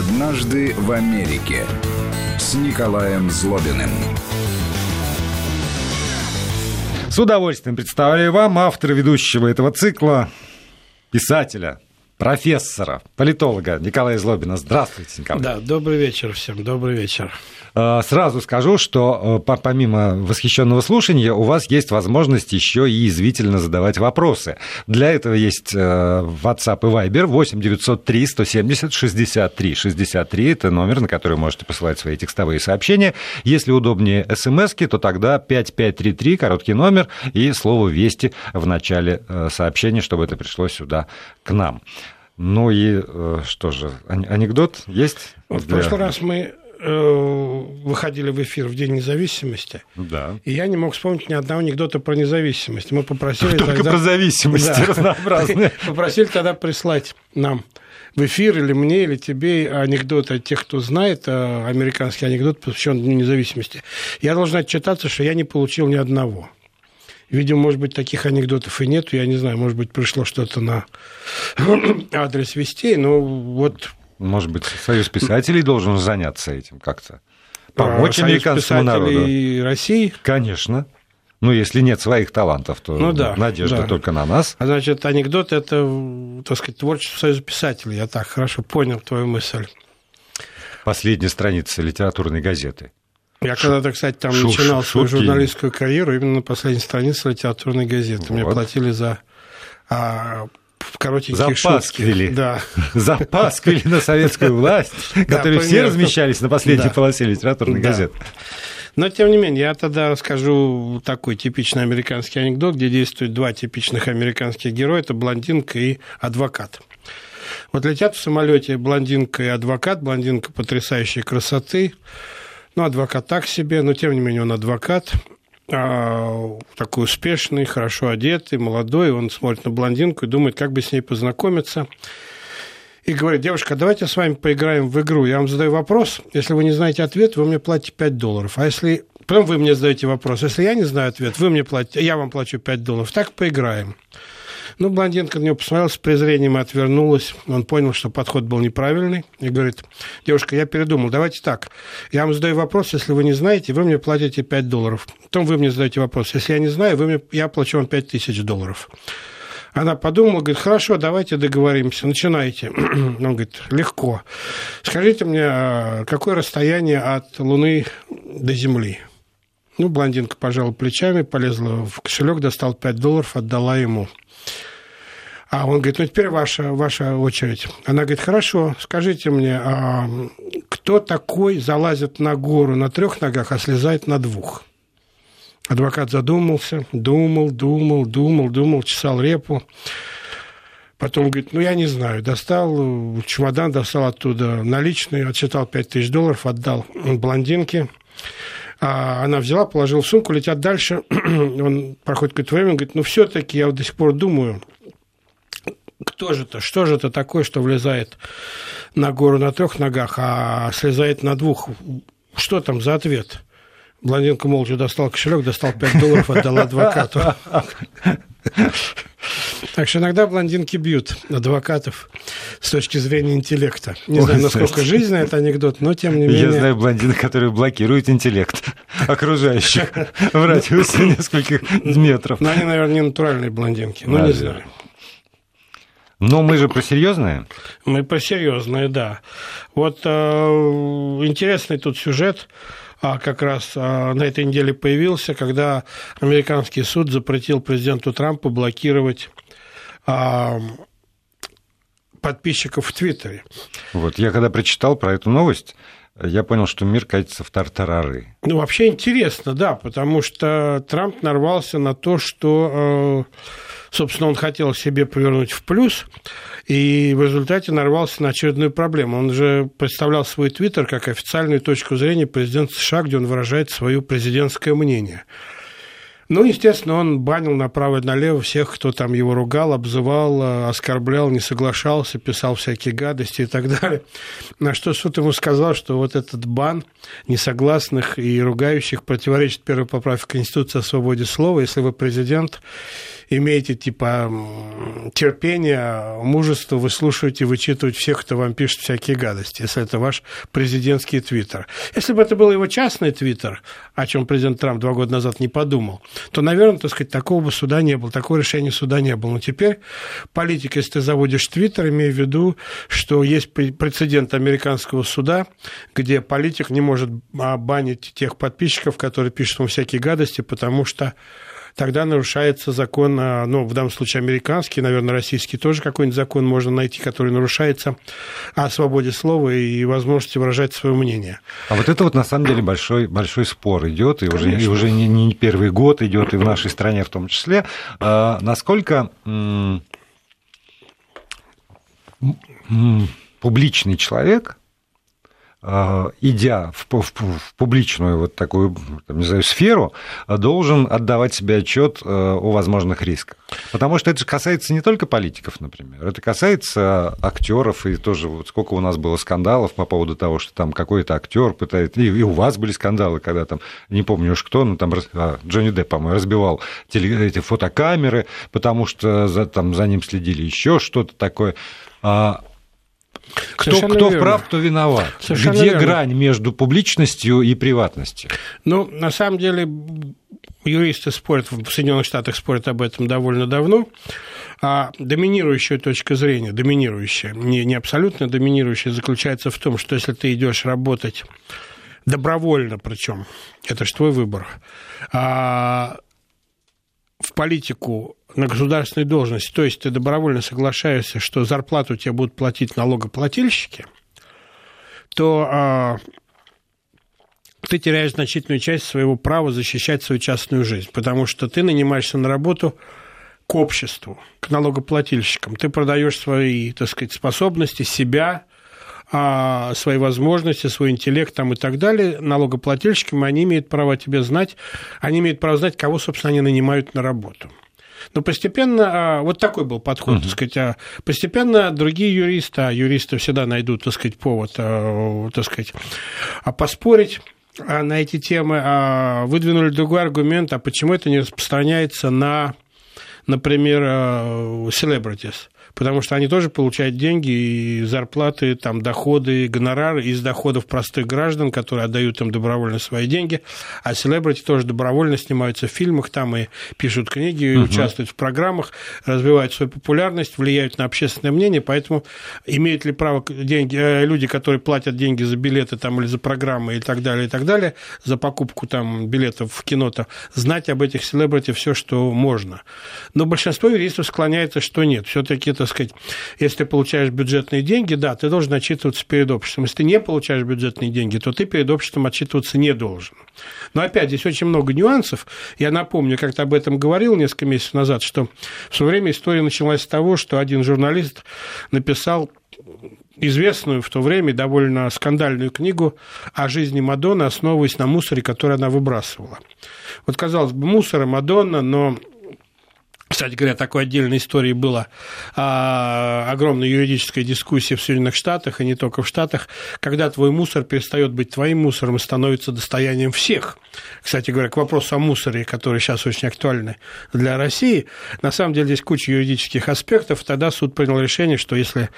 «Однажды в Америке» с Николаем Злобиным. С удовольствием представляю вам автора ведущего этого цикла, писателя, профессора, политолога Николая Злобина. Здравствуйте, Николай. Да, добрый вечер всем, добрый вечер. Э, сразу скажу, что э, помимо восхищенного слушания у вас есть возможность еще и извительно задавать вопросы. Для этого есть э, WhatsApp и Viber 8 903 170 63 63. Это номер, на который можете посылать свои текстовые сообщения. Если удобнее смс то тогда 5533, короткий номер, и слово «Вести» в начале сообщения, чтобы это пришло сюда к нам. Ну и что же, анекдот есть? В прошлый раз мы Э, выходили в эфир в День независимости. Да. И я не мог вспомнить ни одного анекдота про независимость. Мы попросили Только тогда... про зависимости да. разнообразные. Попросили тогда прислать нам в эфир или мне, или тебе анекдоты от тех, кто знает э, американский анекдот, посвященный Дню независимости. Я должен отчитаться, что я не получил ни одного. Видимо, может быть, таких анекдотов и нет. Я не знаю, может быть, пришло что-то на адрес вестей, но вот может быть, Союз писателей должен заняться этим как-то? Помочь Союз американскому народу? и России? Конечно. Ну, если нет своих талантов, то ну, да, надежда да. только на нас. А значит, анекдот – это, так сказать, творчество Союза писателей. Я так хорошо понял твою мысль. Последняя страница литературной газеты. Я когда-то, кстати, там Шу- начинал свою журналистскую карьеру именно на последней странице литературной газеты. Вот. Мне платили за а, коротенькие Запаскивали. шутки. Да. Запаскивали на советскую власть, которые все размещались на последней полосе литературной газеты. Но, тем не менее, я тогда расскажу такой типичный американский анекдот, где действуют два типичных американских героя. Это блондинка и адвокат. Вот летят в самолете блондинка и адвокат. Блондинка потрясающей красоты. Ну, адвокат так себе, но, тем не менее, он адвокат. А, такой успешный, хорошо одетый, молодой, он смотрит на блондинку и думает, как бы с ней познакомиться. И говорит, девушка, давайте с вами поиграем в игру. Я вам задаю вопрос, если вы не знаете ответ, вы мне платите 5 долларов. А если... Потом вы мне задаете вопрос. Если я не знаю ответ, вы мне платите, я вам плачу 5 долларов. Так поиграем. Ну, блондинка на него посмотрела с презрением и отвернулась. Он понял, что подход был неправильный. И говорит, девушка, я передумал, давайте так. Я вам задаю вопрос, если вы не знаете, вы мне платите 5 долларов. Потом вы мне задаете вопрос. Если я не знаю, вы мне, я плачу вам 5 тысяч долларов. Она подумала, говорит, хорошо, давайте договоримся, начинайте. Он говорит, легко. Скажите мне, а какое расстояние от Луны до Земли? Ну, блондинка пожала плечами, полезла в кошелек, достал 5 долларов, отдала ему. А он говорит, ну теперь ваша, ваша очередь. Она говорит, хорошо, скажите мне, а кто такой залазит на гору на трех ногах, а слезает на двух? Адвокат задумался, думал, думал, думал, думал, чесал репу. Потом говорит, ну, я не знаю, достал чемодан, достал оттуда наличные, отсчитал 5 тысяч долларов, отдал блондинке. А она взяла, положила сумку, летят дальше. Он проходит какое-то время, говорит, ну, все-таки я вот до сих пор думаю, кто же это, что же это такое, что влезает на гору на трех ногах, а слезает на двух? Что там за ответ? Блондинка молча достал кошелек, достал 5 долларов, отдал адвокату. Так что иногда блондинки бьют адвокатов с точки зрения интеллекта. Не знаю, насколько жизненный это анекдот, но тем не менее... Я знаю блондинок, которые блокируют интеллект окружающих в радиусе нескольких метров. Но они, наверное, не натуральные блондинки, ну не знаю. Но мы же про серьезное. Мы про серьезное, да. Вот э, интересный тут сюжет а, как раз а, на этой неделе появился, когда американский суд запретил президенту Трампу блокировать а, подписчиков в Твиттере. Вот я когда прочитал про эту новость, я понял, что мир катится в тартарары. Ну, вообще интересно, да, потому что Трамп нарвался на то, что э, собственно, он хотел себе повернуть в плюс, и в результате нарвался на очередную проблему. Он же представлял свой твиттер как официальную точку зрения президента США, где он выражает свое президентское мнение. Ну, естественно, он банил направо и налево всех, кто там его ругал, обзывал, оскорблял, не соглашался, писал всякие гадости и так далее. На что суд ему сказал, что вот этот бан несогласных и ругающих противоречит первой поправке Конституции о свободе слова. Если вы президент, имеете типа терпение, мужество выслушивать и вычитывать всех, кто вам пишет всякие гадости, если это ваш президентский твиттер. Если бы это был его частный твиттер, о чем президент Трамп два года назад не подумал, то, наверное, так сказать, такого бы суда не было, такого решения суда не было. Но теперь политика, если ты заводишь твиттер, имея в виду, что есть прецедент американского суда, где политик не может банить тех подписчиков, которые пишут ему всякие гадости, потому что тогда нарушается закон, а, ну, в данном случае американский, наверное, российский тоже какой-нибудь закон можно найти, который нарушается о свободе слова и возможности выражать свое мнение. А вот это вот на самом деле большой, большой спор идет, и уже, и уже не, не первый год идет, и в нашей стране в том числе. А, насколько публичный человек идя в, в, в публичную вот такую, там, не знаю, сферу, должен отдавать себе отчет э, о возможных рисках. Потому что это касается не только политиков, например, это касается актеров, и тоже вот сколько у нас было скандалов по поводу того, что там какой-то актер пытается, и, и у вас были скандалы, когда там, не помню уж кто, ну там а, Джонни Депп, по-моему, разбивал теле, эти фотокамеры, потому что за, там, за ним следили еще что-то такое. А, кто, кто вправ, кто виноват? Совершенно Где верно. грань между публичностью и приватностью? Ну, на самом деле, юристы спорят, в Соединенных Штатах спорят об этом довольно давно. А доминирующая точка зрения, доминирующая, не, не абсолютно доминирующая, заключается в том, что если ты идешь работать добровольно, причем, это же твой выбор, а в политику на государственной должности, то есть ты добровольно соглашаешься, что зарплату тебе будут платить налогоплательщики, то а, ты теряешь значительную часть своего права защищать свою частную жизнь, потому что ты нанимаешься на работу к обществу, к налогоплательщикам. Ты продаешь свои, так сказать, способности, себя, а, свои возможности, свой интеллект там и так далее налогоплательщикам, они имеют право тебе знать, они имеют право знать, кого, собственно, они нанимают на работу. Но постепенно, а, вот такой был подход, uh-huh. так сказать, а постепенно другие юристы, а юристы всегда найдут, так сказать, повод, а, так сказать, поспорить на эти темы, выдвинули другой аргумент, а почему это не распространяется на, например, celebrities потому что они тоже получают деньги и зарплаты, там, доходы, гонорары из доходов простых граждан, которые отдают им добровольно свои деньги, а селебрити тоже добровольно снимаются в фильмах там и пишут книги, угу. участвуют в программах, развивают свою популярность, влияют на общественное мнение, поэтому имеют ли право деньги, э, люди, которые платят деньги за билеты там, или за программы и так далее, и так далее, за покупку там, билетов в кино-то, знать об этих селебрити все, что можно. Но большинство юристов склоняется, что нет. Все-таки так сказать, если ты получаешь бюджетные деньги, да, ты должен отчитываться перед обществом. Если ты не получаешь бюджетные деньги, то ты перед обществом отчитываться не должен. Но опять здесь очень много нюансов. Я напомню, как-то об этом говорил несколько месяцев назад, что в свое время история началась с того, что один журналист написал известную в то время довольно скандальную книгу о жизни Мадонны, основываясь на мусоре, который она выбрасывала. Вот, казалось бы, мусора, Мадонна, но кстати говоря, такой отдельной историей была а, огромная юридическая дискуссия в Соединенных Штатах, и не только в Штатах, когда твой мусор перестает быть твоим мусором и становится достоянием всех. Кстати говоря, к вопросу о мусоре, который сейчас очень актуальны для России, на самом деле здесь куча юридических аспектов. Тогда суд принял решение, что если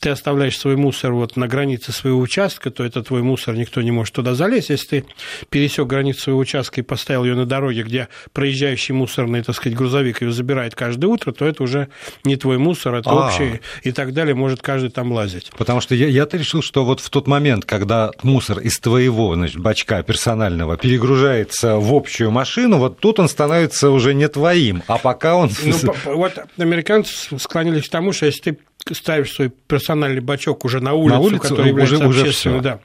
ты оставляешь свой мусор вот на границе своего участка, то это твой мусор, никто не может туда залезть. Если ты пересек границу своего участка и поставил ее на дороге, где проезжающий мусорный, так сказать, грузовик ее забирает, убирает каждое утро, то это уже не твой мусор, это А-а-а. общий и так далее, может каждый там лазить. Потому что я, я-то решил, что вот в тот момент, когда мусор из твоего значит, бачка персонального перегружается в общую машину, вот тут он становится уже не твоим, а пока он... Ну, вот американцы склонились к тому, что если ты ставишь свой персональный бачок уже на улицу, на улицу который является уже, общественным, уже да.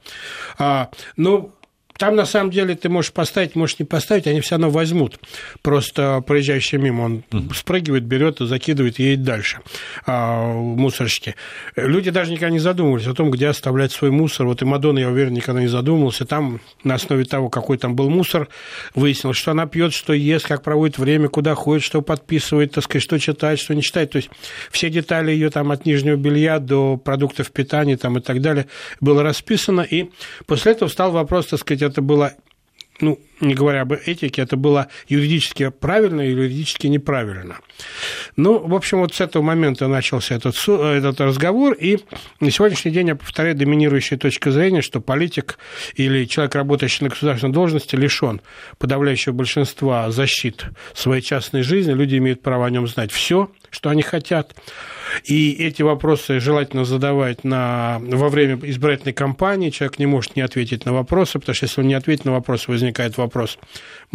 А, ну, там, на самом деле, ты можешь поставить, можешь не поставить, они все равно возьмут. Просто проезжающий мимо, он uh спрыгивает, берет и закидывает, и едет дальше а, мусорщики. Люди даже никогда не задумывались о том, где оставлять свой мусор. Вот и Мадонна, я уверен, никогда не задумывался. Там, на основе того, какой там был мусор, выяснилось, что она пьет, что ест, как проводит время, куда ходит, что подписывает, так сказать, что читает, что не читает. То есть все детали ее там от нижнего белья до продуктов питания там, и так далее было расписано. И после этого стал вопрос, так сказать, это было ну, не говоря об этике, это было юридически правильно или юридически неправильно. Ну, в общем, вот с этого момента начался этот, этот разговор, и на сегодняшний день, я повторяю, доминирующая точка зрения, что политик или человек, работающий на государственной должности, лишен подавляющего большинства защит своей частной жизни, люди имеют право о нем знать все, что они хотят. И эти вопросы желательно задавать на, во время избирательной кампании. Человек не может не ответить на вопросы, потому что если он не ответит на вопросы, возникает вопрос, вопрос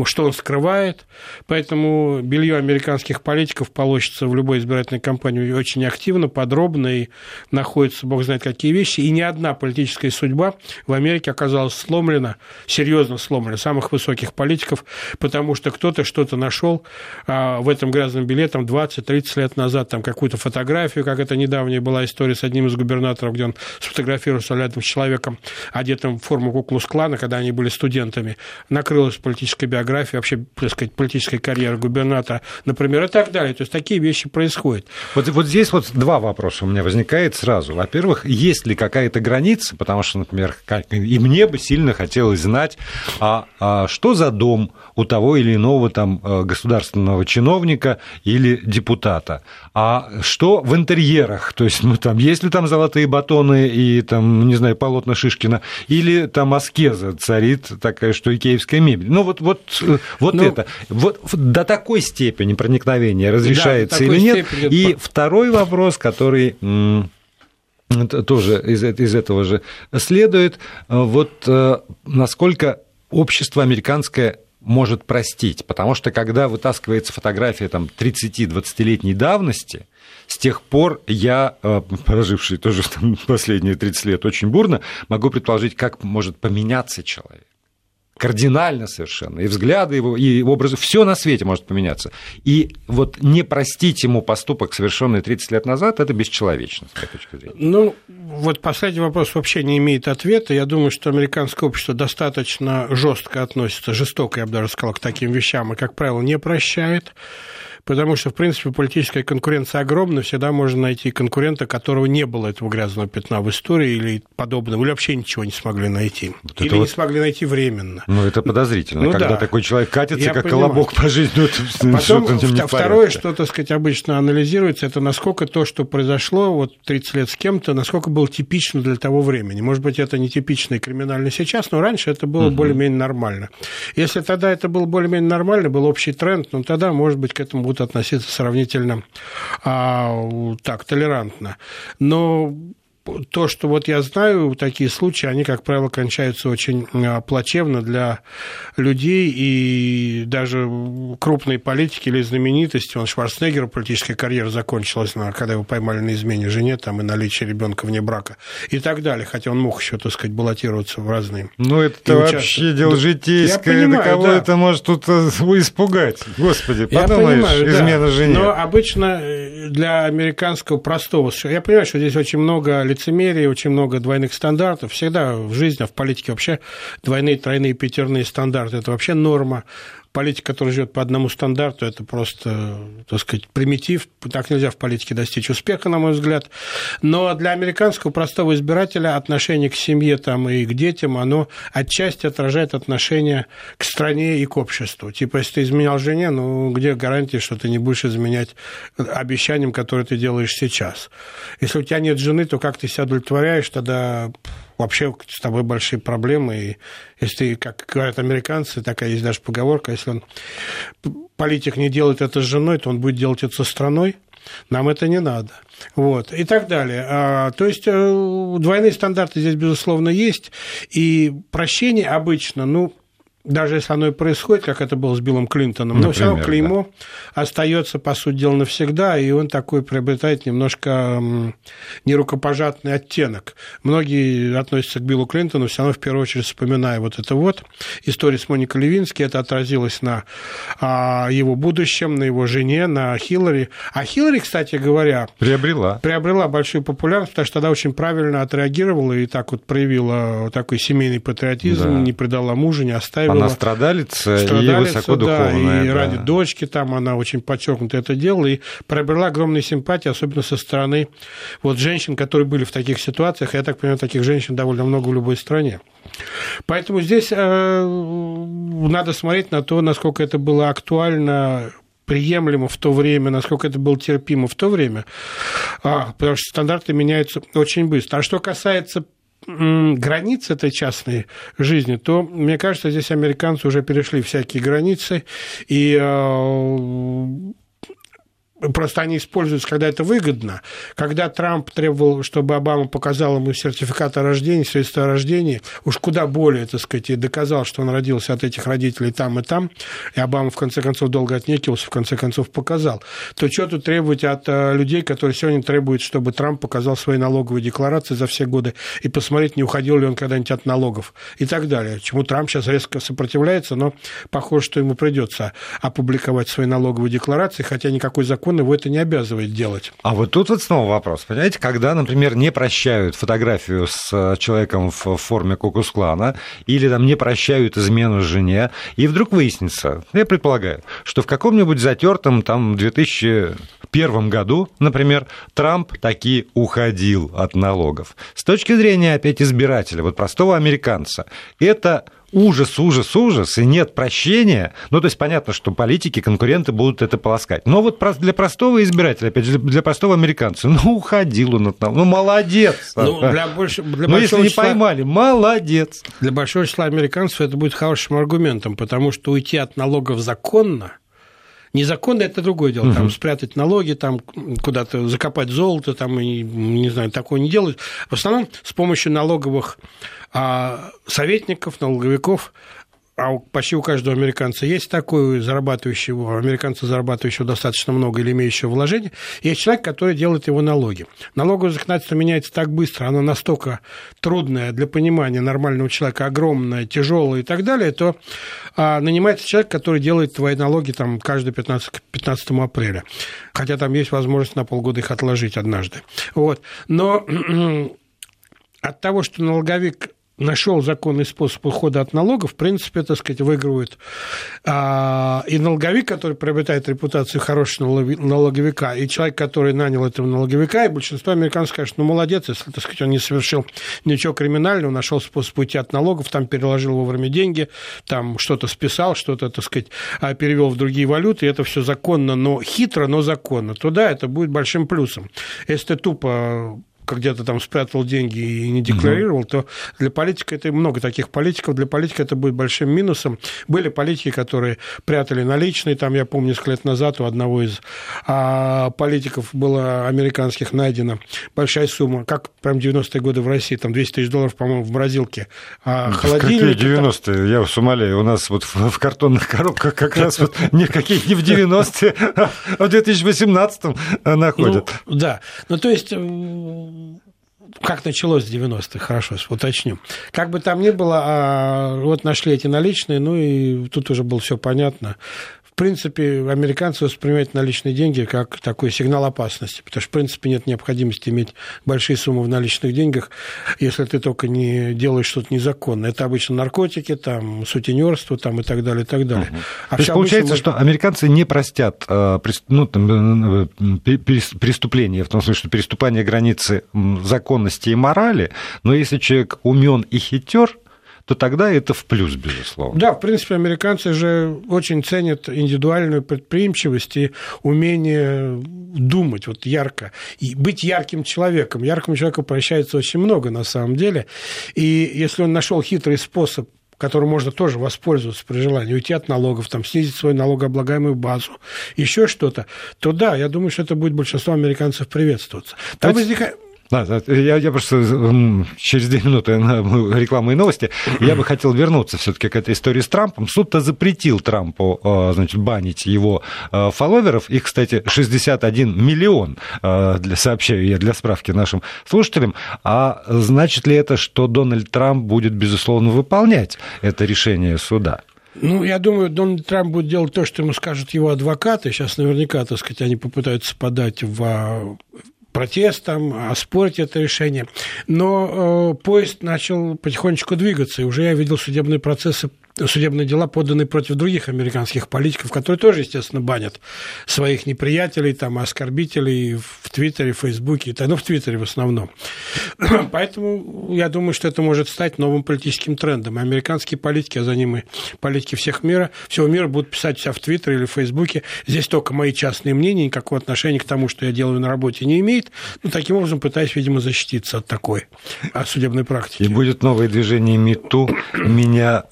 что он скрывает. Поэтому белье американских политиков получится в любой избирательной кампании очень активно, подробно и находится, бог знает какие вещи. И ни одна политическая судьба в Америке оказалась сломлена, серьезно сломлена, самых высоких политиков, потому что кто-то что-то нашел а, в этом грязном белье там 20-30 лет назад, там какую-то фотографию, как это недавняя была история с одним из губернаторов, где он сфотографировался рядом с человеком, одетым в форму куклус-клана, когда они были студентами. Накрылась политическая биография, вообще, так сказать, политическая карьера губернатора, например, и так далее. То есть такие вещи происходят. Вот, вот здесь вот два вопроса у меня возникает сразу. Во-первых, есть ли какая-то граница, потому что, например, как, и мне бы сильно хотелось знать, а, а что за дом у того или иного там э, государственного чиновника или депутата, а что в интерьерах, то есть, ну, там, есть ли там золотые батоны и, там, не знаю, полотна Шишкина, или там аскеза царит такая, что икеевская мебель. Ну, вот, вот, вот ну, это. Вот до такой степени проникновения разрешается да, или нет. Степени... И второй вопрос, который тоже из, из этого же следует, э, вот насколько общество американское может простить. Потому что когда вытаскивается фотография там, 30-20-летней давности, с тех пор я, э, проживший тоже там, последние 30 лет очень бурно, могу предположить, как может поменяться человек кардинально совершенно, и взгляды его, и образы, все на свете может поменяться. И вот не простить ему поступок, совершенный 30 лет назад, это бесчеловечно, с моей точки зрения. Ну, вот последний вопрос вообще не имеет ответа. Я думаю, что американское общество достаточно жестко относится, жестоко, я бы даже сказал, к таким вещам, и, как правило, не прощает потому что, в принципе, политическая конкуренция огромна, всегда можно найти конкурента, которого не было этого грязного пятна в истории или подобного, или вообще ничего не смогли найти. Вот или не вот... смогли найти временно. Ну, это подозрительно, ну, когда да. такой человек катится, Я как понимаю. колобок по жизни. Это Потом, что второе, что, так сказать, обычно анализируется, это насколько то, что произошло вот 30 лет с кем-то, насколько было типично для того времени. Может быть, это не типично и криминально сейчас, но раньше это было угу. более-менее нормально. Если тогда это было более-менее нормально, был общий тренд, ну, тогда, может быть, к этому будут относиться сравнительно а, так, толерантно. Но то, что вот я знаю, такие случаи, они, как правило, кончаются очень а, плачевно для людей, и даже крупные политики или знаменитости, он Шварценеггер, политическая карьера закончилась, когда его поймали на измене жене, там, и наличие ребенка вне брака, и так далее, хотя он мог еще, так сказать, баллотироваться в разные... Ну, это вообще дело житейское, понимаю, да кого да. это может тут э, испугать? Господи, подумаешь, я понимаю, измена да. жене. Но обычно э, для американского простого... Я понимаю, что здесь очень много лицемерия, очень много двойных стандартов. Всегда в жизни, а в политике вообще двойные, тройные, пятерные стандарты – это вообще норма политик, который живет по одному стандарту, это просто, так сказать, примитив. Так нельзя в политике достичь успеха, на мой взгляд. Но для американского простого избирателя отношение к семье там, и к детям, оно отчасти отражает отношение к стране и к обществу. Типа, если ты изменял жене, ну, где гарантия, что ты не будешь изменять обещаниям, которые ты делаешь сейчас? Если у тебя нет жены, то как ты себя удовлетворяешь, тогда вообще с тобой большие проблемы. И если как говорят американцы, такая есть даже поговорка, если он политик не делает это с женой, то он будет делать это со страной. Нам это не надо. Вот, и так далее. А, то есть э, двойные стандарты здесь, безусловно, есть. И прощение обычно, ну, даже если оно и происходит, как это было с Биллом Клинтоном, Например, но все равно клеймо да. остается, по сути дела, навсегда, и он такой приобретает немножко нерукопожатный оттенок. Многие относятся к Биллу Клинтону, все равно в первую очередь вспоминая вот это вот. История с Моникой Левински, это отразилось на а, его будущем, на его жене, на Хиллари. А Хиллари, кстати говоря... Приобрела. Приобрела большую популярность, потому что тогда очень правильно отреагировала и так вот проявила такой семейный патриотизм, да. не предала мужа, не оставила она страдалица, страдалица и высокодуховная. Да, и да. ради дочки там она очень подчеркнуто это делала, и приобрела огромные симпатии, особенно со стороны вот женщин, которые были в таких ситуациях. Я так понимаю, таких женщин довольно много в любой стране. Поэтому здесь э, надо смотреть на то, насколько это было актуально приемлемо в то время, насколько это было терпимо в то время, а, потому что стандарты меняются очень быстро. А что касается границ этой частной жизни, то, мне кажется, здесь американцы уже перешли всякие границы, и э, Просто они используются, когда это выгодно. Когда Трамп требовал, чтобы Обама показал ему сертификат о рождении, свидетельство о рождении, уж куда более, так сказать, и доказал, что он родился от этих родителей там и там, и Обама, в конце концов, долго отнекивался, в конце концов, показал, то что тут требовать от э, людей, которые сегодня требуют, чтобы Трамп показал свои налоговые декларации за все годы и посмотреть, не уходил ли он когда-нибудь от налогов и так далее. Чему Трамп сейчас резко сопротивляется, но похоже, что ему придется опубликовать свои налоговые декларации, хотя никакой закон закон его это не обязывает делать. А вот тут вот снова вопрос. Понимаете, когда, например, не прощают фотографию с э, человеком в форме Кукусклана или там не прощают измену жене, и вдруг выяснится, я предполагаю, что в каком-нибудь затертом там 2001 году, например, Трамп таки уходил от налогов. С точки зрения опять избирателя, вот простого американца, это ужас, ужас, ужас, и нет прощения. Ну, то есть понятно, что политики, конкуренты будут это полоскать. Но вот для простого избирателя, опять же, для простого американца, ну, уходил он от нас, ну, молодец. Ну, для, больше, для ну, если не числа, поймали, молодец. Для большого числа американцев это будет хорошим аргументом, потому что уйти от налогов законно – Незаконно это другое дело. Угу. Там спрятать налоги, там куда-то закопать золото, там, и, не знаю, такое не делают. В основном с помощью налоговых а, советников, налоговиков а почти у каждого американца есть такой зарабатывающего, американца зарабатывающего достаточно много или имеющего вложения, есть человек, который делает его налоги. Налоговое законодательство меняется так быстро, оно настолько трудное для понимания нормального человека, огромное, тяжелое и так далее, то а, нанимается человек, который делает твои налоги там каждый 15, 15 апреля. Хотя там есть возможность на полгода их отложить однажды. Вот. Но от того, что налоговик нашел законный способ ухода от налогов, в принципе, так сказать, выигрывает а, и налоговик, который приобретает репутацию хорошего налоговика, и человек, который нанял этого налоговика, и большинство американцев скажет, ну, молодец, если, так сказать, он не совершил ничего криминального, нашел способ уйти от налогов, там переложил вовремя деньги, там что-то списал, что-то, так сказать, а, перевел в другие валюты, и это все законно, но хитро, но законно, то да, это будет большим плюсом. Если ты тупо где-то там спрятал деньги и не декларировал, угу. то для политика это много таких политиков, для политика это будет большим минусом. Были политики, которые прятали наличные, там, я помню, несколько лет назад у одного из а, политиков было американских найдена большая сумма, как прям 90-е годы в России, там 200 тысяч долларов, по-моему, в морозилке. А холодильник... Какие 90-е? Там... Я вас умоляю, у нас вот в, в картонных коробках как раз вот никакие не в 90-е, а в 2018-м находят. Ну, да, ну то есть как началось с 90-х, хорошо, уточним. Как бы там ни было, а вот нашли эти наличные, ну и тут уже было все понятно принципе, американцы воспринимают наличные деньги как такой сигнал опасности, потому что, в принципе, нет необходимости иметь большие суммы в наличных деньгах, если ты только не делаешь что-то незаконное. Это обычно наркотики, там, сутенерство там, и так далее, и так далее. Угу. А То есть получается, можно... что американцы не простят э, ну, там, э, преступления, в том смысле, что переступание границы законности и морали, но если человек умен и хитер, то тогда это в плюс, безусловно. Да, в принципе, американцы же очень ценят индивидуальную предприимчивость и умение думать вот ярко, и быть ярким человеком. Яркому человеку прощается очень много на самом деле. И если он нашел хитрый способ которым можно тоже воспользоваться при желании, уйти от налогов, там, снизить свою налогооблагаемую базу, еще что-то, то да, я думаю, что это будет большинство американцев приветствоваться. Там возникает да, я, я просто через две минуты рекламы и новости. Я бы хотел вернуться все-таки к этой истории с Трампом. Суд-то запретил Трампу а, значит, банить его а, фолловеров. Их, кстати, 61 миллион, а, для, сообщаю я для справки нашим слушателям. А значит ли это, что Дональд Трамп будет, безусловно, выполнять это решение суда? Ну, я думаю, Дональд Трамп будет делать то, что ему скажут его адвокаты. Сейчас наверняка, так сказать, они попытаются подать в протестом, оспорить это решение. Но э, поезд начал потихонечку двигаться, и уже я видел судебные процессы судебные дела поданы против других американских политиков, которые тоже, естественно, банят своих неприятелей, там, оскорбителей в Твиттере, Фейсбуке, ну, в Твиттере в основном. Поэтому я думаю, что это может стать новым политическим трендом. Американские политики, а за ним и политики всех мира, всего мира будут писать себя в Твиттере или в Фейсбуке. Здесь только мои частные мнения, никакого отношения к тому, что я делаю на работе, не имеет. Ну, таким образом, пытаюсь, видимо, защититься от такой судебной практики. И будет новое движение МИТУ «Меня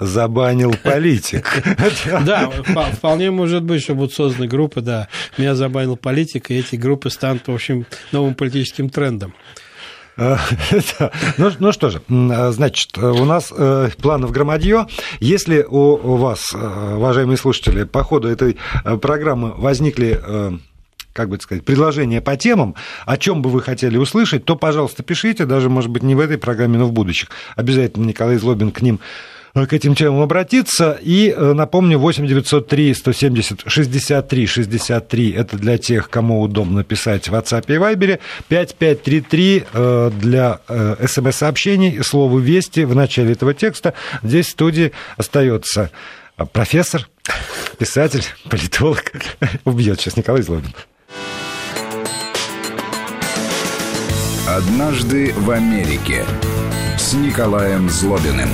забанил политик». Да, вполне может быть, что будут созданы группы, да, «Меня забанил политик», и эти группы станут, в общем, новым политическим трендом. Ну, ну что же, значит, у нас э, планов громадье. Если у вас, э, уважаемые слушатели, по ходу этой э, программы возникли как бы сказать, предложения по темам, о чем бы вы хотели услышать, то, пожалуйста, пишите, даже, может быть, не в этой программе, но в будущих. Обязательно Николай Злобин к ним к этим темам обратиться. И э, напомню, 8 903 170 63 63 это для тех, кому удобно писать в WhatsApp и Viber. 5533 э, для э, смс-сообщений. Слово «Вести» в начале этого текста. Здесь в студии остается профессор, писатель, политолог. Убьет сейчас Николай Злобин. Однажды в Америке с Николаем Злобиным.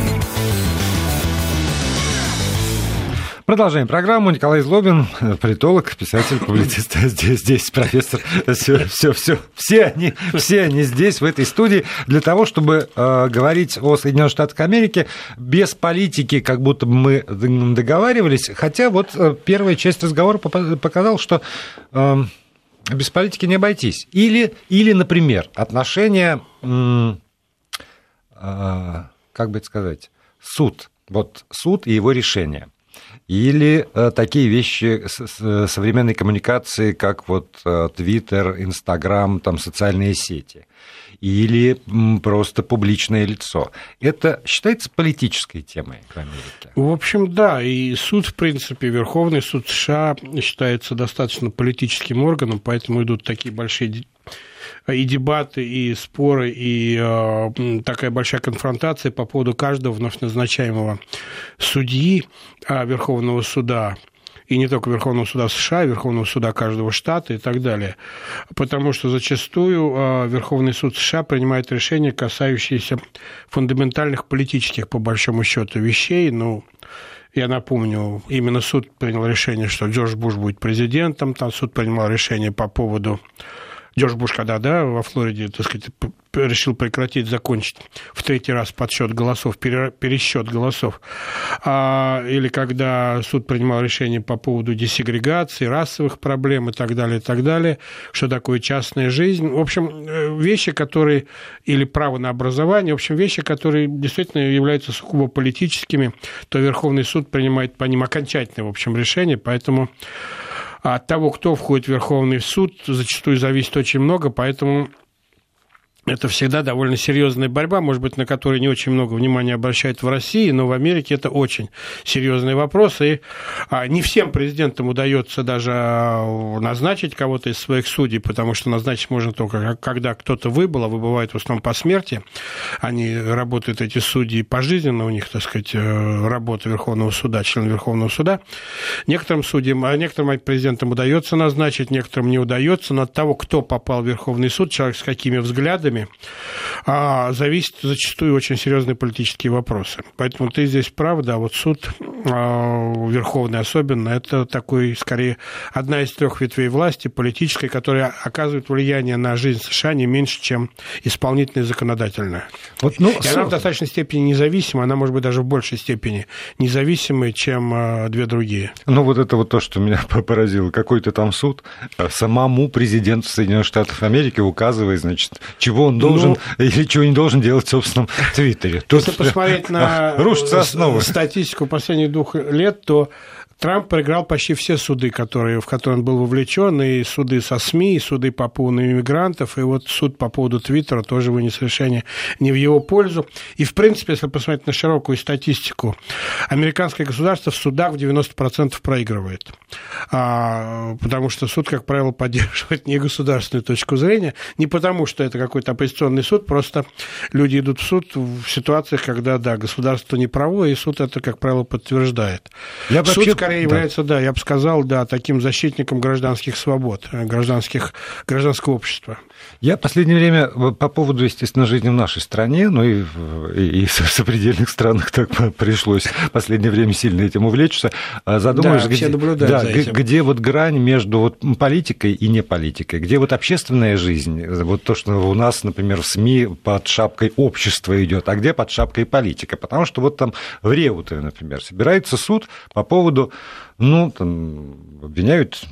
Продолжаем программу. Николай Злобин, политолог, писатель, публицист. Здесь, здесь профессор. Все, все, все. Все они, все они здесь, в этой студии, для того, чтобы э, говорить о Соединенных Штатах Америки без политики, как будто бы мы договаривались. Хотя вот э, первая часть разговора показала, что э, без политики не обойтись. Или, или например, отношения, э, как бы это сказать, суд. Вот суд и его решение. Или э, такие вещи современной коммуникации, как вот Твиттер, Инстаграм, там социальные сети или просто публичное лицо. Это считается политической темой в Америке? В общем, да. И суд, в принципе, Верховный суд США считается достаточно политическим органом, поэтому идут такие большие и дебаты, и споры, и э, такая большая конфронтация по поводу каждого вновь назначаемого судьи э, Верховного суда и не только Верховного суда США, Верховного суда каждого штата и так далее. Потому что зачастую а, Верховный суд США принимает решения, касающиеся фундаментальных политических, по большому счету, вещей. Ну, я напомню, именно суд принял решение, что Джордж Буш будет президентом, там суд принимал решение по поводу Джордж Буш, когда, да, во Флориде, так сказать, решил прекратить, закончить в третий раз подсчет голосов, пересчет голосов, а, или когда суд принимал решение по поводу десегрегации, расовых проблем и так далее, и так далее, что такое частная жизнь. В общем, э, вещи, которые, или право на образование, в общем, вещи, которые действительно являются сугубо политическими, то Верховный суд принимает по ним окончательное, в общем, решение, поэтому от того, кто входит в Верховный суд, зачастую зависит очень много, поэтому это всегда довольно серьезная борьба, может быть, на которой не очень много внимания обращают в России, но в Америке это очень серьезный вопрос. И а, не всем президентам удается даже а, назначить кого-то из своих судей, потому что назначить можно только, когда кто-то выбыл, а выбывает в основном по смерти. Они работают, эти судьи, пожизненно, у них, так сказать, э, работа Верховного суда, член Верховного суда. Некоторым судьям, а некоторым президентам удается назначить, некоторым не удается, но от того, кто попал в Верховный суд, человек с какими взглядами, взглядами, а зависит зачастую очень серьезные политические вопросы. Поэтому ты здесь прав, да, вот суд а, Верховный особенно, это такой, скорее, одна из трех ветвей власти политической, которая оказывает влияние на жизнь США не меньше, чем исполнительная и законодательная. Вот, ну, и она в достаточной степени независима, она может быть даже в большей степени независимой, чем а, две другие. Ну, вот это вот то, что меня поразило. Какой-то там суд а, самому президенту Соединенных Штатов Америки указывает, значит, чего он должен ну, или чего не должен делать в собственном Твиттере. Тут если посмотреть на рушится основа. статистику последних двух лет, то Трамп проиграл почти все суды, которые, в которые он был вовлечен, и суды со СМИ, и суды по поводу иммигрантов, и вот суд по поводу Твиттера тоже вынес решение не в его пользу. И, в принципе, если посмотреть на широкую статистику, американское государство в судах в 90% проигрывает. А, потому что суд, как правило, поддерживает не государственную точку зрения, не потому что это какой-то оппозиционный суд, просто люди идут в суд в ситуациях, когда, да, государство не право, и суд это, как правило, подтверждает. Я суд вообще... да. является, да, я бы сказал, да, таким защитником гражданских свобод, э, гражданских, гражданского общества. Я в последнее время по поводу, естественно, жизни в нашей стране, ну и, и, и в сопредельных странах так пришлось в последнее время сильно этим увлечься, а задумываешь, да, где, да, где вот грань между вот политикой и не политикой, где вот общественная жизнь, вот то, что у нас, например, в СМИ под шапкой общества идет, а где под шапкой политика, потому что вот там в Реутове, например, собирается суд по поводу, ну, там, обвиняют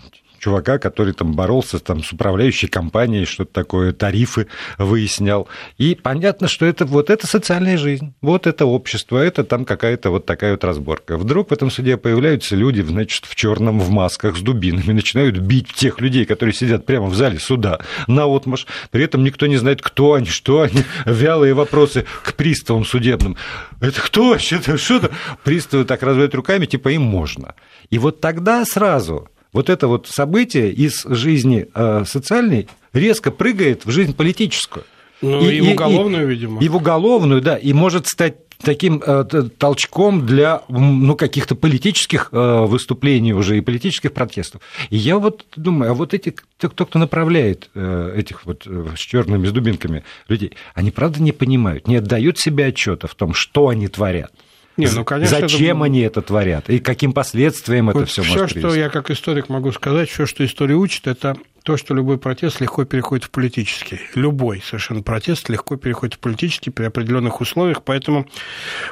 чувака, который там боролся там, с управляющей компанией, что-то такое, тарифы выяснял. И понятно, что это вот это социальная жизнь, вот это общество, это там какая-то вот такая вот разборка. Вдруг в этом суде появляются люди, значит, в черном, в масках, с дубинами, начинают бить тех людей, которые сидят прямо в зале суда, на отмаш. При этом никто не знает, кто они, что они. Вялые вопросы к приставам судебным. Это кто вообще? Что-то? Приставы так разводят руками, типа им можно. И вот тогда сразу вот это вот событие из жизни э, социальной резко прыгает в жизнь политическую. Ну, и, и в уголовную, и, видимо. И в уголовную, да, и может стать таким э, толчком для ну, каких-то политических э, выступлений уже и политических протестов. И я вот думаю, а вот эти, кто, кто направляет этих вот с черными с дубинками людей, они правда не понимают, не отдают себе отчета в том, что они творят. Не, ну, конечно, Зачем это... они это творят и каким последствиям вот это все может привести? Все, что я как историк могу сказать, все, что история учит, это то, что любой протест легко переходит в политический. Любой совершенно протест легко переходит в политический при определенных условиях. Поэтому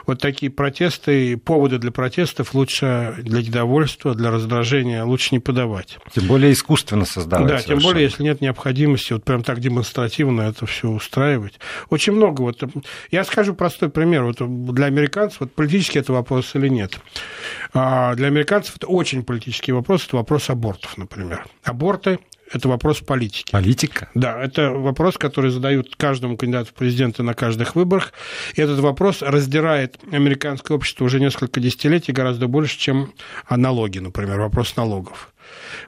вот такие протесты, поводы для протестов лучше для недовольства, для раздражения лучше не подавать. Тем более искусственно создавать. Да, совершенно. тем более, если нет необходимости вот прям так демонстративно это все устраивать. Очень много. Вот, я скажу простой пример. Вот для американцев, вот политический это вопрос или нет. А для американцев это очень политический вопрос, это вопрос абортов, например. Аборты это вопрос политики. Политика? Да, это вопрос, который задают каждому кандидату в президенты на каждых выборах. И этот вопрос раздирает американское общество уже несколько десятилетий гораздо больше, чем налоги, например, вопрос налогов.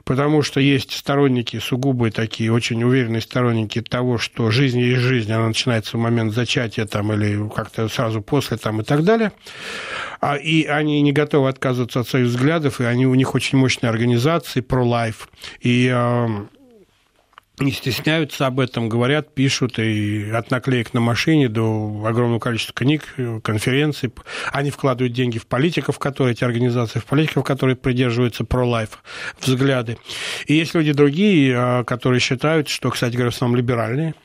Потому что есть сторонники, сугубые такие, очень уверенные сторонники того, что жизнь есть жизнь, она начинается в момент зачатия там, или как-то сразу после там, и так далее. А, и они не готовы отказываться от своих взглядов, и они, у них очень мощные организации, про-лайф. И не стесняются об этом, говорят, пишут, и от наклеек на машине до огромного количества книг, конференций. Они вкладывают деньги в политиков, которые, эти организации, в политиков, которые придерживаются про-лайф взгляды. И есть люди другие, а, которые считают, что, кстати говоря, в основном либеральные,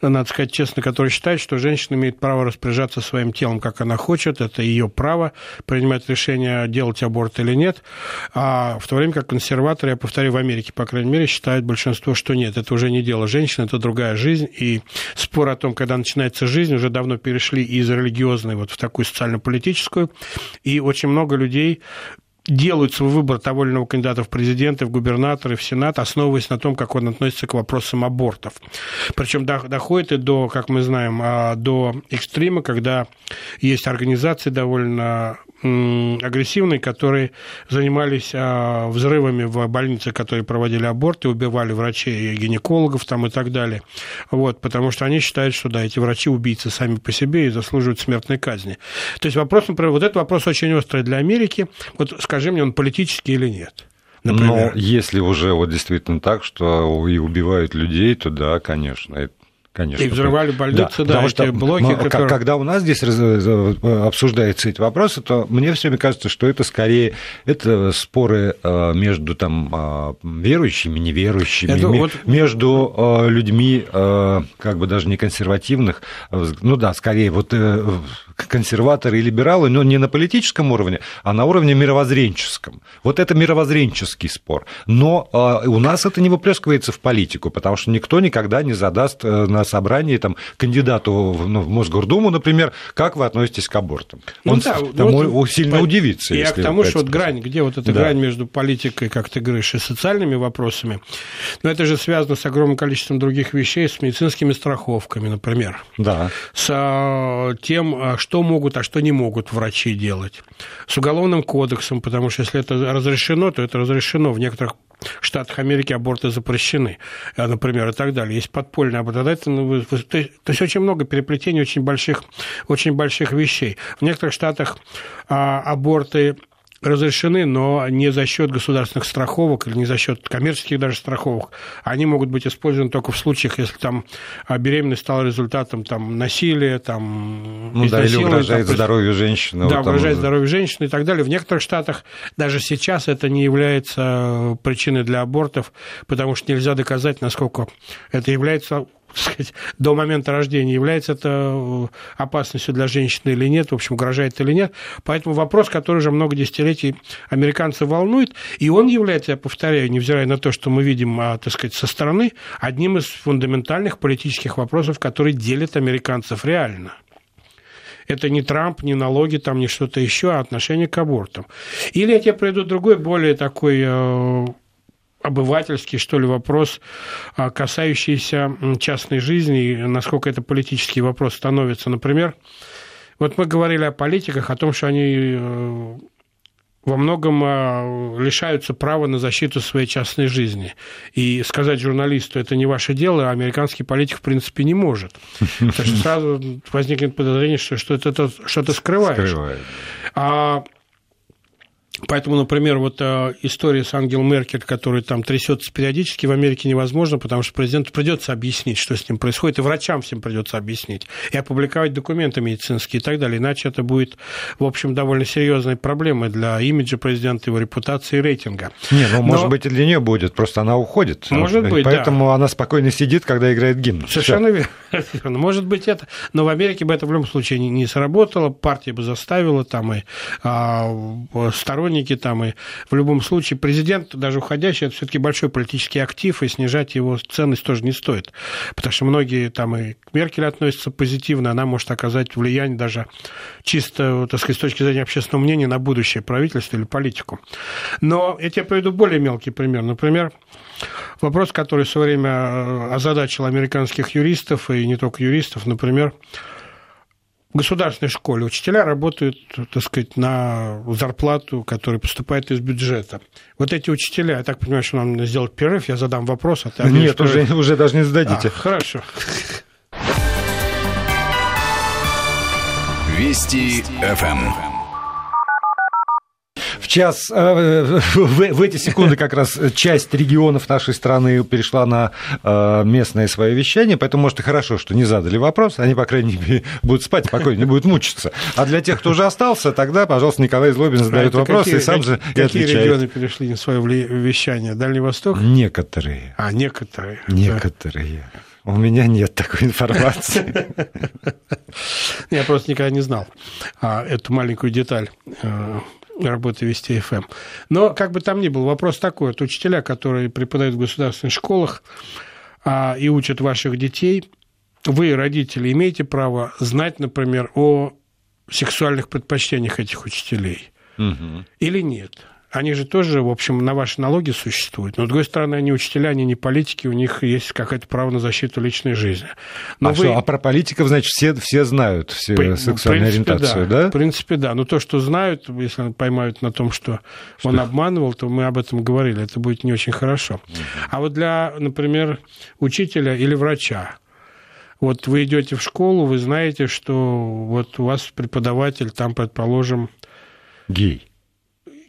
надо сказать честно, который считает, что женщина имеет право распоряжаться своим телом, как она хочет, это ее право принимать решение, делать аборт или нет, а в то время как консерваторы, я повторю, в Америке, по крайней мере, считают большинство, что нет, это уже не дело женщины, это другая жизнь, и спор о том, когда начинается жизнь, уже давно перешли из религиозной вот в такую социально-политическую, и очень много людей делают свой выбор того или иного кандидата в президенты, в губернаторы, в сенат, основываясь на том, как он относится к вопросам абортов. Причем доходит и до, как мы знаем, а, до экстрима, когда есть организации довольно агрессивные, которые занимались а, взрывами в больнице, которые проводили аборты, убивали врачей и гинекологов там и так далее. Вот, потому что они считают, что да, эти врачи убийцы сами по себе и заслуживают смертной казни. То есть вопрос, например, вот этот вопрос очень острый для Америки. Вот скажи мне, он политический или нет? Например. Но если уже вот действительно так, что и убивают людей, то да, конечно, Конечно. И взрывали больницы, да, да эти что блоки, мы, которые... Когда у нас здесь обсуждаются эти вопросы, то мне все время кажется, что это скорее это споры э, между там, э, верующими, неверующими, это вот... между э, людьми, как бы даже не консервативных, ну да, скорее вот консерваторы и либералы, но не на политическом уровне, а на уровне мировоззренческом. Вот это мировоззренческий спор. Но у нас это не выплескивается в политику, потому что никто никогда не задаст на на собрании там, кандидату ну, в Мосгордуму, например, как вы относитесь к абортам. Ну, Он да, там вот, сильно по... удивится. Я к тому, что вот грань, где вот эта да. грань между политикой, как ты говоришь, и социальными вопросами, но это же связано с огромным количеством других вещей, с медицинскими страховками, например. Да. С а, тем, а, что могут, а что не могут врачи делать. С уголовным кодексом, потому что если это разрешено, то это разрешено. В некоторых штатах Америки аборты запрещены, э, например, и так далее. Есть подпольные аборты. Ну, то есть очень много переплетений очень больших, очень больших вещей. В некоторых штатах а, аборты разрешены, но не за счет государственных страховок или не за счет коммерческих даже страховок. Они могут быть использованы только в случаях, если там а, беременность стала результатом там, насилия, там, ну, да, или угрожает там, здоровью женщины. Да, вот угрожает там... здоровью женщины и так далее. В некоторых штатах даже сейчас это не является причиной для абортов, потому что нельзя доказать, насколько это является сказать, до момента рождения, является это э, опасностью для женщины или нет, в общем, угрожает или нет. Поэтому вопрос, который уже много десятилетий американцев волнует, и он является, я повторяю, невзирая на то, что мы видим, а, так сказать, со стороны, одним из фундаментальных политических вопросов, которые делят американцев реально. Это не Трамп, не налоги, там, не что-то еще, а отношение к абортам. Или я тебе приведу другой, более такой э, обывательский, что ли, вопрос, а, касающийся частной жизни, и насколько это политический вопрос становится. Например, вот мы говорили о политиках, о том, что они э, во многом а, лишаются права на защиту своей частной жизни. И сказать журналисту, это не ваше дело, американский политик, в принципе, не может. Так что сразу возникнет подозрение, что, что это что-то скрываешь. Скрывает. А Поэтому, например, вот э, история с Ангел Меркель, которая там трясется периодически, в Америке невозможно, потому что президенту придется объяснить, что с ним происходит, и врачам всем придется объяснить, и опубликовать документы медицинские и так далее. Иначе это будет, в общем, довольно серьезной проблемой для имиджа президента, его репутации и рейтинга. Не, ну, может Но... быть, и для нее будет, просто она уходит. Может быть, Поэтому да. она спокойно сидит, когда играет гимн. Совершенно верно. Может быть, это. Но в Америке бы это в любом случае не сработало, партия бы заставила там и а, сторонники сторонники там, и в любом случае президент, даже уходящий, это все-таки большой политический актив, и снижать его ценность тоже не стоит. Потому что многие там и к Меркель относятся позитивно, она может оказать влияние даже чисто, так сказать, с точки зрения общественного мнения на будущее правительство или политику. Но я тебе приведу более мелкий пример. Например, вопрос, который в свое время э, озадачил американских юристов, и не только юристов, например, в государственной школе учителя работают, так сказать, на зарплату, которая поступает из бюджета. Вот эти учителя, я так понимаю, что нам надо сделать перерыв, я задам вопрос. А ты Нет, уже, уже даже не зададите. А, хорошо. Вести ФМ час, э, в, в эти секунды как раз часть регионов нашей страны перешла на э, местное свое вещание, поэтому, может, и хорошо, что не задали вопрос, они, по крайней мере, будут спать спокойно, не будут мучиться. А для тех, кто уже остался, тогда, пожалуйста, Николай Злобин задает а вопрос и сам же и отвечает. Какие регионы перешли на свое вещание? Дальний Восток? Некоторые. А, некоторые. Некоторые. У меня нет такой информации. Я просто никогда не знал а, эту маленькую деталь э, работы Вести ФМ. Но, как бы там ни было, вопрос такой. Вот учителя, которые преподают в государственных школах а, и учат ваших детей, вы, родители, имеете право знать, например, о сексуальных предпочтениях этих учителей? Угу. Или нет? Они же тоже, в общем, на ваши налоги существуют. Но, с другой стороны, они учителя, они не политики, у них есть какое-то право на защиту личной жизни. Но а, вы... что, а про политиков, значит, все, все знают все При... сексуальную принципе, ориентацию, да. да? В принципе, да. Но то, что знают, если поймают на том, что, что он обманывал, то мы об этом говорили. Это будет не очень хорошо. Угу. А вот для, например, учителя или врача, вот вы идете в школу, вы знаете, что вот у вас преподаватель там, предположим... Гей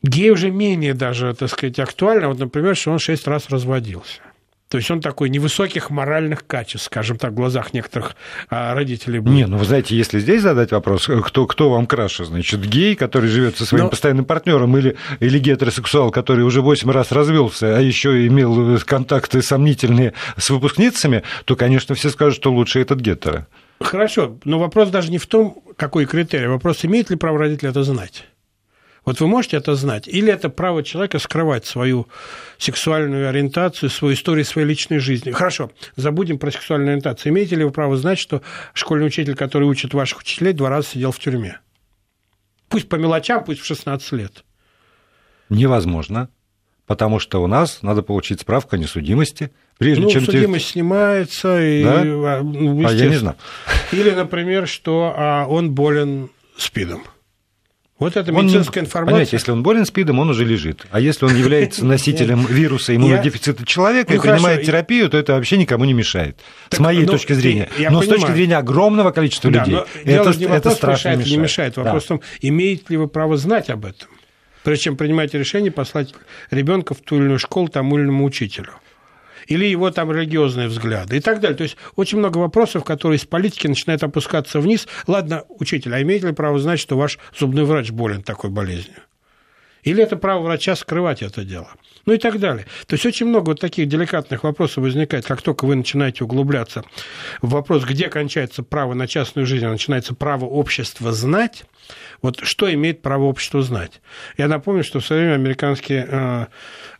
Гей уже менее даже, так сказать, актуально. Вот, например, что он шесть раз разводился. То есть он такой невысоких моральных качеств, скажем так, в глазах некоторых а, родителей. Был. Не, ну вы знаете, если здесь задать вопрос, кто, кто вам краше, значит, гей, который живет со своим Но... постоянным партнером, или, или гетеросексуал, который уже восемь раз развелся, а еще имел контакты сомнительные с выпускницами, то, конечно, все скажут, что лучше этот гетеро. Хорошо, но вопрос даже не в том, какой критерий. Вопрос, имеет ли право родитель это знать. Вот вы можете это знать? Или это право человека скрывать свою сексуальную ориентацию, свою историю своей личной жизни? Хорошо, забудем про сексуальную ориентацию. Имеете ли вы право знать, что школьный учитель, который учит ваших учителей, два раза сидел в тюрьме? Пусть по мелочам, пусть в 16 лет. Невозможно, потому что у нас надо получить справку о несудимости, прежде ну, чем... судимость тебе... снимается. И, да? а, ну, а я не знаю. Или, например, что а, он болен СПИДом. Вот это медицинская он, информация. Понимаете, если он болен СПИДом, он уже лежит. А если он является носителем вируса иммунодефицита человека и ну, принимает терапию, то это вообще никому не мешает. С моей ну, точки зрения. Но с точки зрения огромного количества людей. Это, страшно. Не мешает. Вопрос в том, имеете ли вы право знать об этом, прежде чем принимаете решение послать ребенка в ту или иную школу тому или иному учителю или его там религиозные взгляды и так далее. То есть очень много вопросов, которые из политики начинают опускаться вниз. Ладно, учитель, а имеете ли право знать, что ваш зубной врач болен такой болезнью? Или это право врача скрывать это дело? Ну и так далее. То есть очень много вот таких деликатных вопросов возникает, как только вы начинаете углубляться в вопрос, где кончается право на частную жизнь, а начинается право общества знать, вот что имеет право общество знать? Я напомню, что в свое время американские э, э,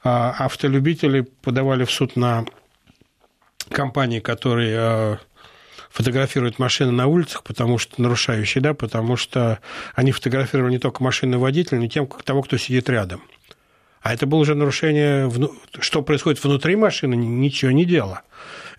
автолюбители подавали в суд на компании, которые э, фотографируют машины на улицах, потому что нарушающие, да, потому что они фотографировали не только машины водителя, но и тем, того, кто сидит рядом. А это было уже нарушение, что происходит внутри машины, ничего не дело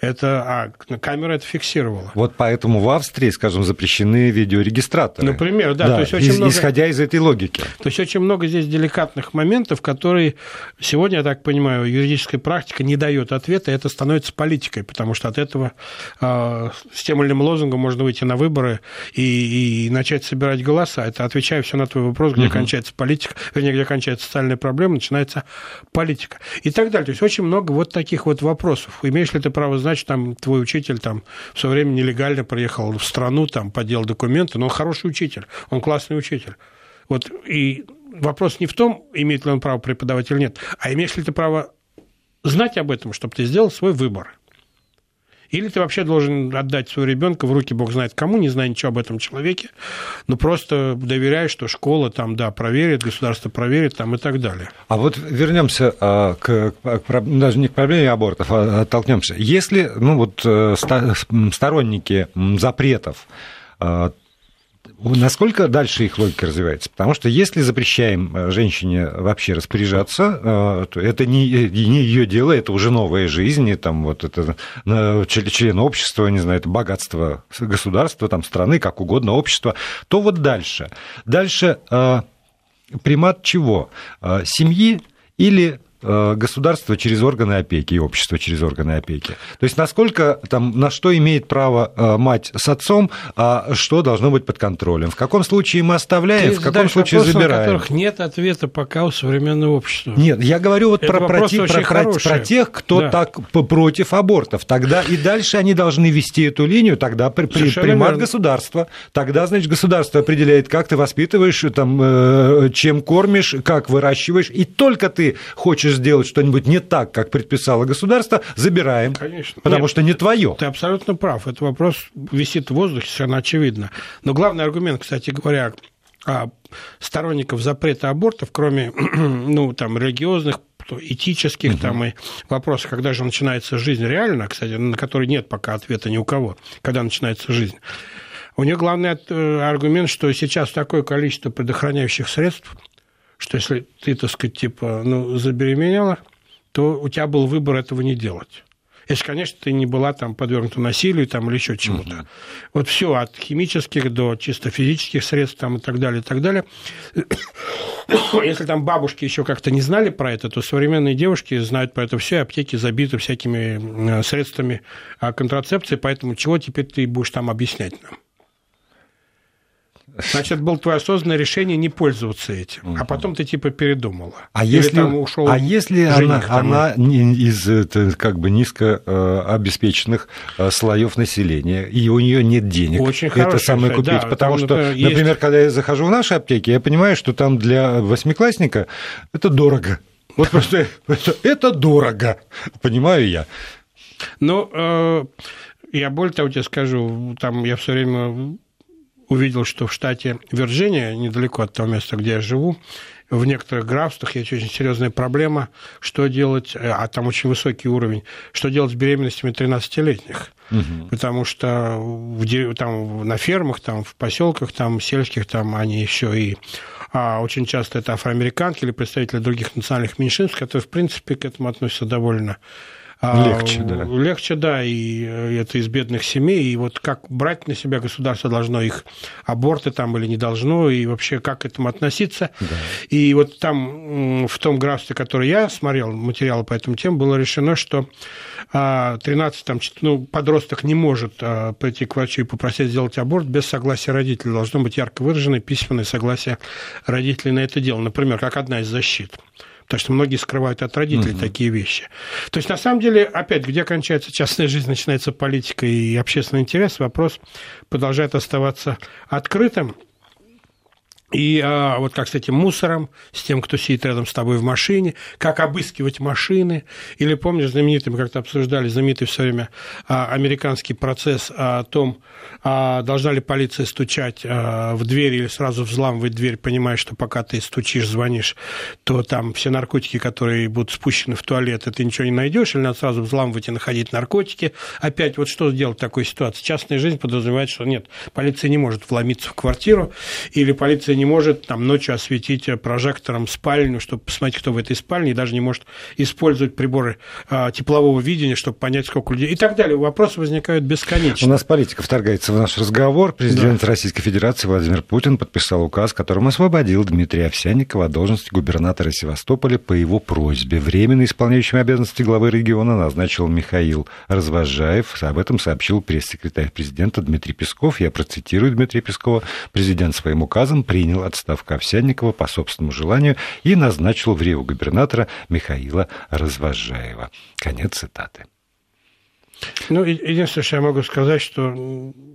это, а камера это фиксировала. Вот поэтому в Австрии, скажем, запрещены видеорегистраторы. Например, да. да то есть очень из, много, исходя из этой логики. То есть очень много здесь деликатных моментов, которые сегодня, я так понимаю, юридическая практика не дает ответа, и это становится политикой, потому что от этого э, с тем или иным лозунгом можно выйти на выборы и, и начать собирать голоса. Это отвечая все на твой вопрос, где угу. кончается политика, вернее, где кончается социальная проблема, начинается политика и так далее. То есть очень много вот таких вот вопросов. Имеешь ли ты право значит, там твой учитель там в свое время нелегально приехал в страну, там подделал документы, но он хороший учитель, он классный учитель. Вот, и вопрос не в том, имеет ли он право преподавать или нет, а имеешь ли ты право знать об этом, чтобы ты сделал свой выбор. Или ты вообще должен отдать своего ребенка в руки, бог знает кому, не зная ничего об этом человеке, но просто доверяешь, что школа там, да, проверит, государство проверит там и так далее. А вот вернемся а, к, к, даже не к проблеме абортов, а оттолкнемся. Если, ну вот, э, сторонники запретов а, Насколько дальше их логика развивается? Потому что если запрещаем э, женщине вообще распоряжаться, э, то это не, не ее дело, это уже новая жизнь, и там вот это член общества, не знаю, это богатство государства, там страны, как угодно, общества, то вот дальше. Дальше э, примат чего? Семьи или Э, государство через органы опеки и общество через органы опеки. То есть насколько там, на что имеет право э, мать с отцом, а что должно быть под контролем. В каком случае мы оставляем, Ты в каком случае вопросы, забираем. На которых нет ответа пока у современного общества. Нет, я говорю вот про, про, про, про, про тех, кто да. так против абортов. Тогда и дальше они должны вести эту линию, тогда при, при, примат верно. государства. Тогда, значит, государство определяет, как ты воспитываешь, там, э, чем кормишь, как выращиваешь, и только ты хочешь сделать что-нибудь не так, как предписало государство, забираем. Конечно. Потому Нет, что не твое. Ты абсолютно прав. Этот вопрос висит в воздухе, совершенно очевидно. Но главный аргумент, кстати говоря, сторонников запрета абортов, кроме ну, там, религиозных, этических угу. там и вопросов, когда же начинается жизнь реально, кстати, на который нет пока ответа ни у кого, когда начинается жизнь. У них главный э, аргумент, что сейчас такое количество предохраняющих средств, что если ты, так сказать, типа, ну, забеременела, то у тебя был выбор этого не делать. Если, конечно, ты не была там подвергнута насилию там, или еще чему-то. Угу. Вот все от химических до чисто физических средств там, и так далее, и так далее. Если там бабушки еще как-то не знали про это, то современные девушки знают про это все, аптеки забиты всякими э, средствами а, контрацепции, поэтому чего теперь ты будешь там объяснять нам? Значит, было твое осознанное решение не пользоваться этим. Угу. А потом ты типа передумала. А Или если, там ушел а если она, она из как бы низко э, обеспеченных э, слоев населения, и у нее нет денег Очень это самое купить? Да, потому что, например, есть... когда я захожу в наши аптеки, я понимаю, что там для восьмиклассника это дорого. Вот просто это, это дорого, понимаю я. Ну, э, я более того тебе скажу, там я все время увидел, что в штате Вирджиния, недалеко от того места, где я живу, в некоторых графствах есть очень серьезная проблема, что делать, э, а там очень высокий уровень, что делать с беременностями 13-летних. Угу. Потому что в, там, на фермах, там, в поселках, там, сельских, там они еще и а очень часто это афроамериканки или представители других национальных меньшинств, которые, в принципе, к этому относятся довольно легче, да. Легче, да, и это из бедных семей, и вот как брать на себя государство должно их аборты там или не должно, и вообще как к этому относиться. Да. И вот там, в том графстве, который я смотрел, материалы по этому тем, было решено, что 13, а, там, ну, подросток не может а, пойти к врачу и попросить сделать аборт без согласия родителей. Должно быть ярко выраженное письменное согласие родителей на это дело. Например, как одна из защит потому что многие скрывают от родителей угу. такие вещи. То есть, на самом деле, опять, где кончается частная жизнь, начинается политика и общественный интерес, вопрос продолжает оставаться открытым. И а, вот как с этим мусором, с тем, кто сидит рядом с тобой в машине, как обыскивать машины. Или помнишь, знаменитый, мы как-то обсуждали знаменитый все время а, американский процесс о том, должна ли полиция стучать а, в дверь или сразу взламывать дверь, понимая, что пока ты стучишь, звонишь, то там все наркотики, которые будут спущены в туалет, ты ничего не найдешь, или надо сразу взламывать и находить наркотики. Опять вот что сделать в такой ситуации? Частная жизнь подразумевает, что нет, полиция не может вломиться в квартиру, или полиция не может там ночью осветить прожектором спальню, чтобы посмотреть, кто в этой спальне, и даже не может использовать приборы а, теплового видения, чтобы понять, сколько людей, и так далее. Вопросы возникают бесконечно. У нас политика вторгается наш разговор. Президент да. Российской Федерации Владимир Путин подписал указ, которым освободил Дмитрия Овсянникова от должности губернатора Севастополя по его просьбе. Временно исполняющим обязанности главы региона назначил Михаил Развожаев. Об этом сообщил пресс-секретарь президента Дмитрий Песков. Я процитирую Дмитрия Пескова. Президент своим указом принял отставку Овсянникова по собственному желанию и назначил в Рио губернатора Михаила Развожаева. Конец цитаты. Ну, единственное, что я могу сказать, что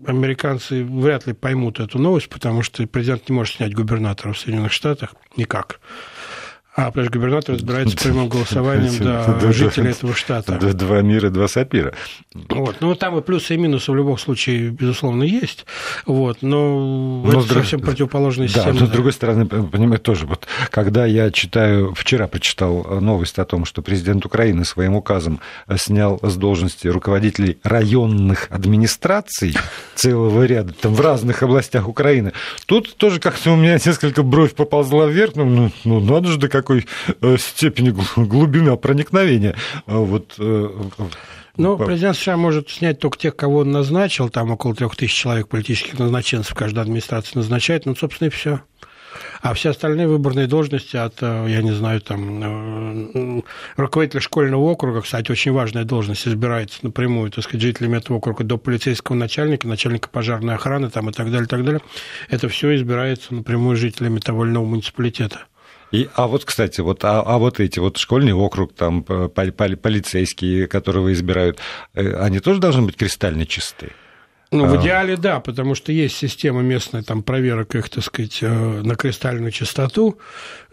американцы вряд ли поймут эту новость, потому что президент не может снять губернатора в Соединенных Штатах никак. А, потому что губернатор избирается прямым голосованием да, жителей этого штата. Два мира, два сапира. Вот. Ну, там и плюсы, и минусы в любом случае, безусловно, есть. Вот. Но, но это друг... совсем противоположная да, система. Но, с другой стороны, понимаете, тоже, вот, когда я читаю, вчера прочитал новость о том, что президент Украины своим указом снял с должности руководителей районных администраций целого ряда, там, в разных областях Украины, тут тоже как-то у меня несколько бровь поползла вверх, ну, ну, ну надо же, да как какой э, степени глубина проникновения. А вот э, ну, президент США может снять только тех, кого он назначил, там около трех тысяч человек политических назначенцев каждая администрация назначает, ну, собственно, и все. А все остальные выборные должности от, э, я не знаю, там, руководителя школьного округа, кстати, очень важная должность, избирается напрямую, так сказать, жителями этого округа до полицейского начальника, начальника пожарной охраны там, и так далее, и так далее. Это все избирается напрямую жителями того или иного муниципалитета. И, а вот, кстати, вот, а, а вот эти вот школьный округ, там полицейские, которого избирают, э, они тоже должны быть кристально чистые? Ну, в а. идеале, да, потому что есть система местная там проверок их, так сказать, э, на кристальную чистоту.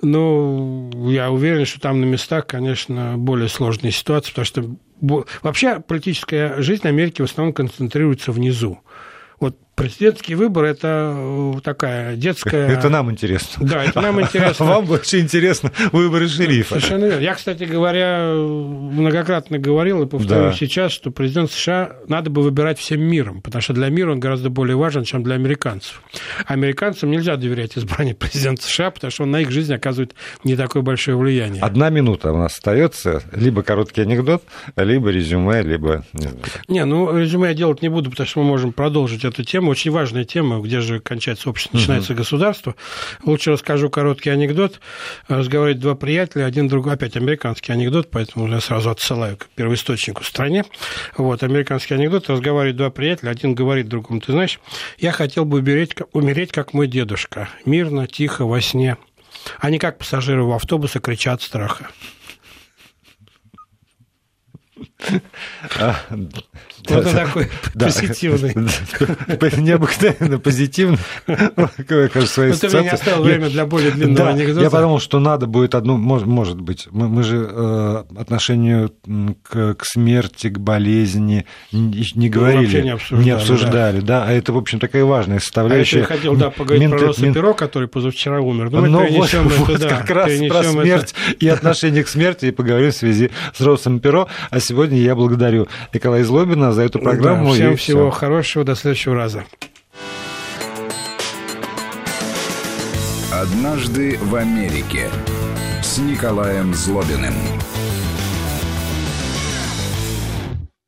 Но я уверен, что там на местах, конечно, более сложная ситуация, потому что вообще политическая жизнь Америки в основном концентрируется внизу. Вот Президентский выбор – это э, такая детская... Это нам интересно. Да, это нам интересно. Вам больше интересно выборы шерифа. Совершенно верно. Я, кстати говоря, многократно говорил и повторю да. сейчас, что президент США надо бы выбирать всем миром, потому что для мира он гораздо более важен, чем для американцев. Американцам нельзя доверять избранию президента США, потому что он на их жизнь оказывает не такое большое влияние. Одна минута у нас остается. Либо короткий анекдот, либо резюме, либо... Не, ну, резюме я делать не буду, потому что мы можем продолжить эту тему тема, очень важная тема, где же кончается общество, начинается угу. государство. Лучше расскажу короткий анекдот. Разговаривают два приятеля, один другой, опять американский анекдот, поэтому я сразу отсылаю к первоисточнику в стране. Вот, американский анекдот. Разговаривают два приятеля, один говорит другому, ты знаешь, я хотел бы умереть, умереть как мой дедушка, мирно, тихо, во сне. Они как пассажиры в автобусе кричат страха. А, вот он такой позитивный. Необыкновенно позитивный. Кажется, ну, ты мне оставил время для более длинного анекдота. Я подумал, что надо будет одну, может быть, мы же э, отношению к смерти, к болезни не говорили, не обсуждали, да, а это, в общем, такая важная составляющая. А я хотел, да, поговорить про Роса Перо, который позавчера умер. Но ну, вот как раз про смерть и отношение к смерти и поговорим в связи с Росом Перо, а сегодня я благодарю Николая Злобина за эту программу. Да, всем всего все. хорошего, до следующего раза. Однажды в Америке с Николаем Злобиным.